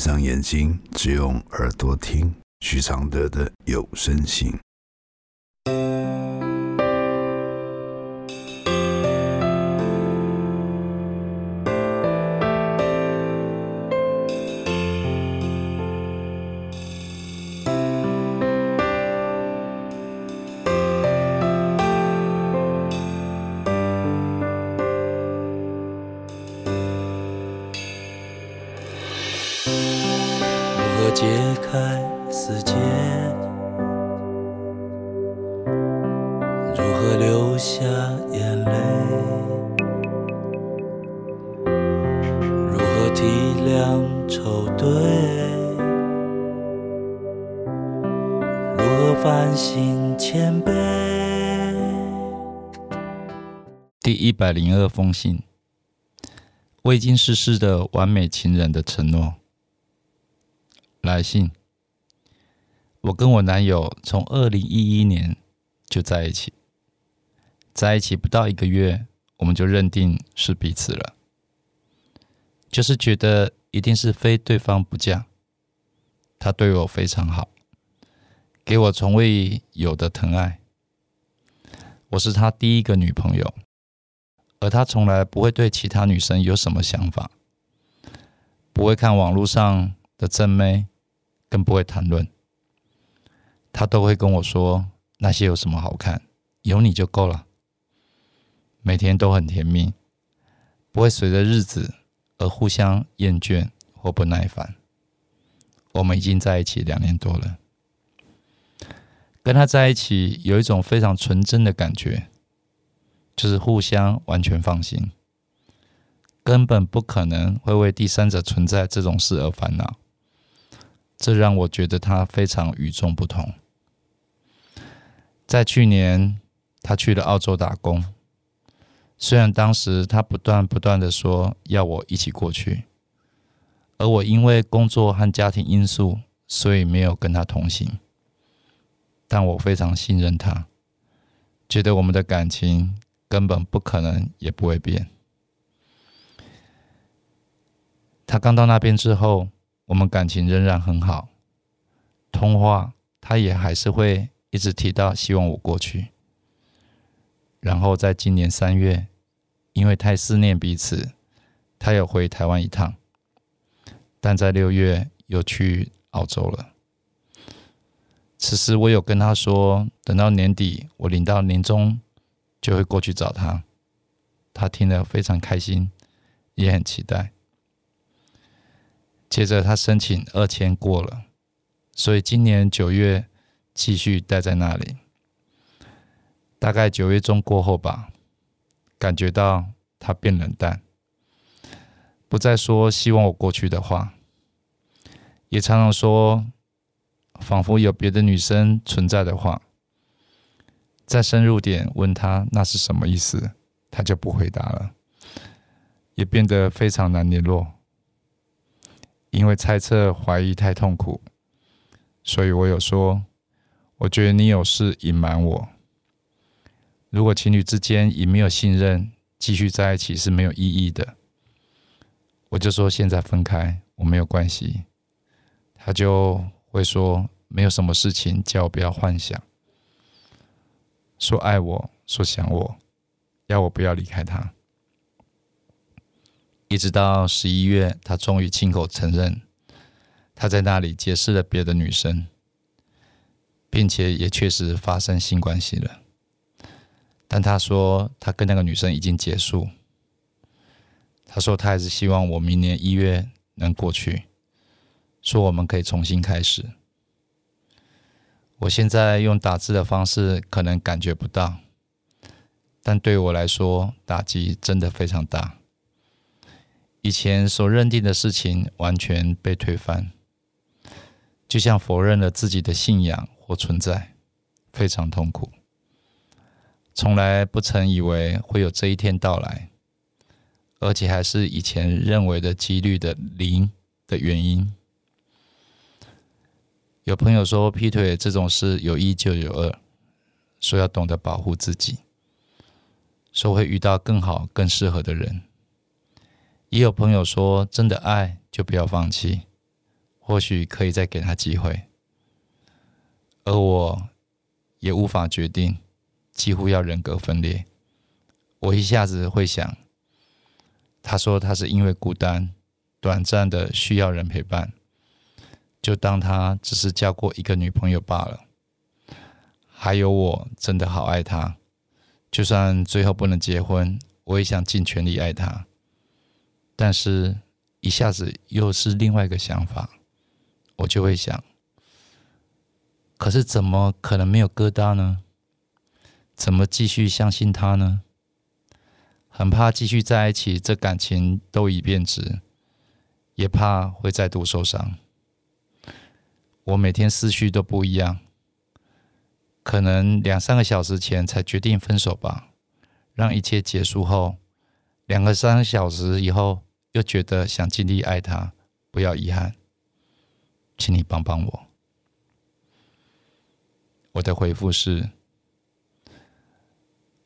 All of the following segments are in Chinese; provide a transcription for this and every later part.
闭上眼睛，只用耳朵听许常德的有声信。何体谅愁对？如何反省谦卑？第一百零二封信，未经世事的完美情人的承诺。来信，我跟我男友从二零一一年就在一起，在一起不到一个月，我们就认定是彼此了，就是觉得一定是非对方不嫁。他对我非常好，给我从未有的疼爱。我是他第一个女朋友，而他从来不会对其他女生有什么想法，不会看网络上的正妹。更不会谈论，他都会跟我说那些有什么好看，有你就够了。每天都很甜蜜，不会随着日子而互相厌倦或不耐烦。我们已经在一起两年多了，跟他在一起有一种非常纯真的感觉，就是互相完全放心，根本不可能会为第三者存在这种事而烦恼。这让我觉得他非常与众不同。在去年，他去了澳洲打工。虽然当时他不断不断的说要我一起过去，而我因为工作和家庭因素，所以没有跟他同行。但我非常信任他，觉得我们的感情根本不可能也不会变。他刚到那边之后。我们感情仍然很好，通话他也还是会一直提到希望我过去。然后在今年三月，因为太思念彼此，他有回台湾一趟。但在六月又去澳洲了。此时我有跟他说，等到年底我领到年终，就会过去找他。他听了非常开心，也很期待。接着他申请二签过了，所以今年九月继续待在那里。大概九月中过后吧，感觉到他变冷淡，不再说希望我过去的话，也常常说仿佛有别的女生存在的话。再深入点问他那是什么意思，他就不回答了，也变得非常难联络。因为猜测、怀疑太痛苦，所以我有说，我觉得你有事隐瞒我。如果情侣之间已没有信任，继续在一起是没有意义的。我就说现在分开，我没有关系。他就会说没有什么事情，叫我不要幻想。说爱我，说想我，要我不要离开他。一直到十一月，他终于亲口承认，他在那里结识了别的女生，并且也确实发生性关系了。但他说他跟那个女生已经结束。他说他还是希望我明年一月能过去，说我们可以重新开始。我现在用打字的方式可能感觉不到，但对我来说打击真的非常大。以前所认定的事情完全被推翻，就像否认了自己的信仰或存在，非常痛苦。从来不曾以为会有这一天到来，而且还是以前认为的几率的零的原因。有朋友说劈腿这种事有一就有二，说要懂得保护自己，说会遇到更好、更适合的人。也有朋友说，真的爱就不要放弃，或许可以再给他机会，而我也无法决定，几乎要人格分裂。我一下子会想，他说他是因为孤单，短暂的需要人陪伴，就当他只是交过一个女朋友罢了。还有，我真的好爱他，就算最后不能结婚，我也想尽全力爱他。但是，一下子又是另外一个想法，我就会想，可是怎么可能没有疙瘩呢？怎么继续相信他呢？很怕继续在一起，这感情都已变质，也怕会再度受伤。我每天思绪都不一样，可能两三个小时前才决定分手吧，让一切结束后，两个三个小时以后又觉得想尽力爱他，不要遗憾，请你帮帮我。我的回复是。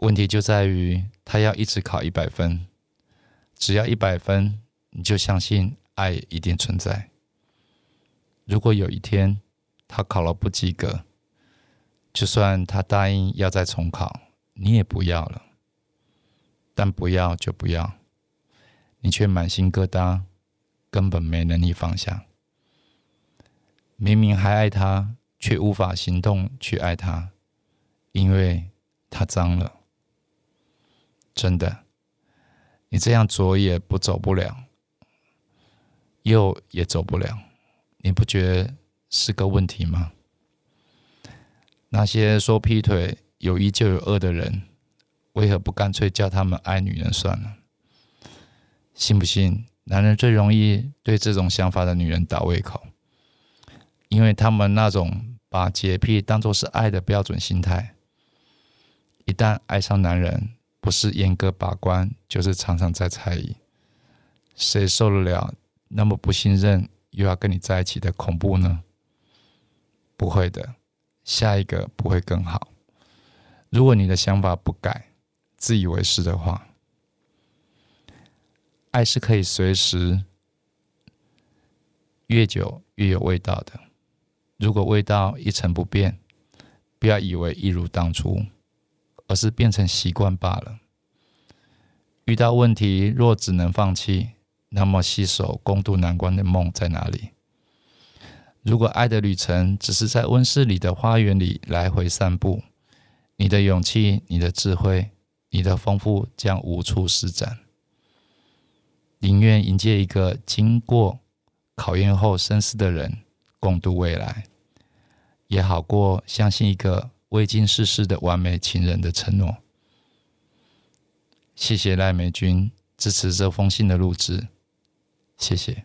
问题就在于他要一直考一百分，只要一百分，你就相信爱一定存在。如果有一天他考了不及格，就算他答应要再重考，你也不要了。但不要就不要，你却满心疙瘩，根本没能力放下。明明还爱他，却无法行动去爱他，因为他脏了。真的，你这样左也不走不了，右也走不了，你不觉得是个问题吗？那些说劈腿有一就有二的人，为何不干脆叫他们爱女人算了？信不信？男人最容易对这种想法的女人倒胃口，因为他们那种把洁癖当作是爱的标准心态，一旦爱上男人。不是严格把关，就是常常在猜疑，谁受得了那么不信任又要跟你在一起的恐怖呢？不会的，下一个不会更好。如果你的想法不改，自以为是的话，爱是可以随时越久越有味道的。如果味道一成不变，不要以为一如当初。而是变成习惯罢了。遇到问题若只能放弃，那么携手共度难关的梦在哪里？如果爱的旅程只是在温室里的花园里来回散步，你的勇气、你的智慧、你的丰富将无处施展。宁愿迎接一个经过考验后深思的人，共度未来，也好过相信一个。未经世事的完美情人的承诺。谢谢赖美君支持这封信的录制，谢谢。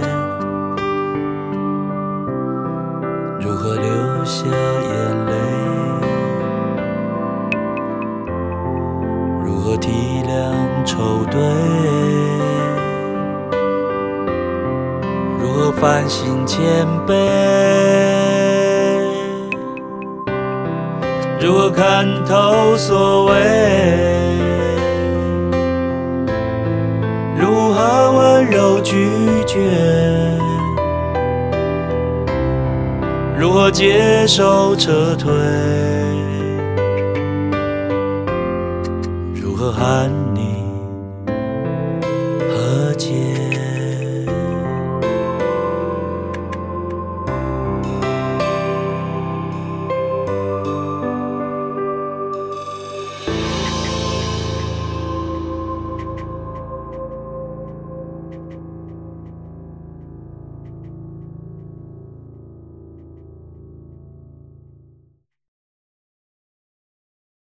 如何体谅愁对，如何反省谦卑？如何看透所谓？如何温柔拒绝？如何接受撤退？如何喊你？